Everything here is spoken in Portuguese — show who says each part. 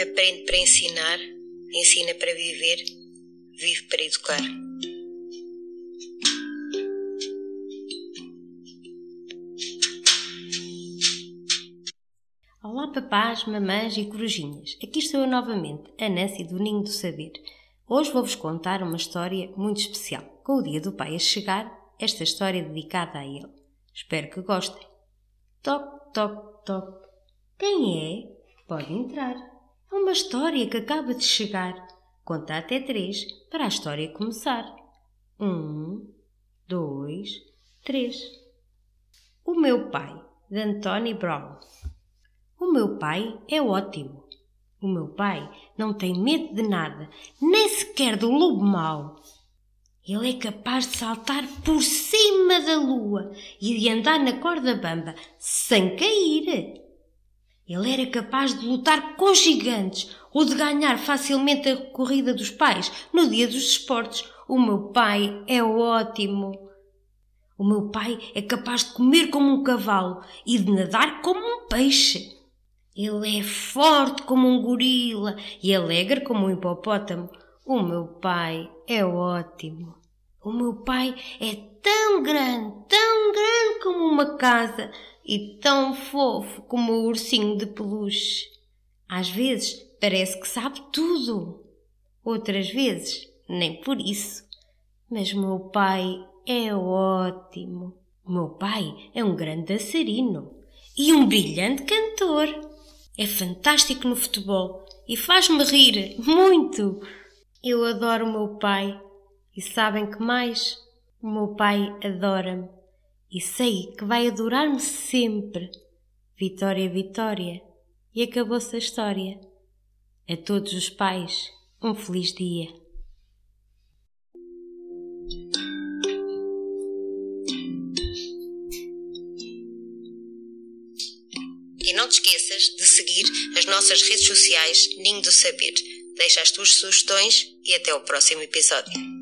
Speaker 1: aprende para ensinar, ensina para viver, vive para educar.
Speaker 2: Olá papás, mamães e corujinhas. Aqui estou eu novamente, a Nancy do Ninho do Saber. Hoje vou-vos contar uma história muito especial. Com o dia do pai a chegar, esta história é dedicada a ele. Espero que gostem. Toc, toc, toc. Quem é? Pode entrar. É uma história que acaba de chegar. Conta até três para a história começar. Um, dois, três. O meu pai, de Anthony Brown. O meu pai é ótimo. O meu pai não tem medo de nada, nem sequer do lobo mau. Ele é capaz de saltar por cima da lua e de andar na corda bamba sem cair. Ele era capaz de lutar com gigantes ou de ganhar facilmente a corrida dos pais no dia dos esportes. O meu pai é ótimo. O meu pai é capaz de comer como um cavalo e de nadar como um peixe. Ele é forte como um gorila e alegre como um hipopótamo. O meu pai é ótimo. O meu pai é tão grande, tão grande como uma casa e tão fofo como o ursinho de peluche. Às vezes parece que sabe tudo, outras vezes nem por isso. Mas meu pai é ótimo. Meu pai é um grande dançarino e um brilhante cantor. É fantástico no futebol e faz-me rir muito. Eu adoro meu pai e sabem que mais? O meu pai adora-me e sei que vai adorar-me sempre. Vitória, Vitória. E acabou-se a história. A todos os pais, um feliz dia.
Speaker 1: E não te esqueças de seguir as nossas redes sociais Ninho do Saber. Deixa as tuas sugestões e até o próximo episódio.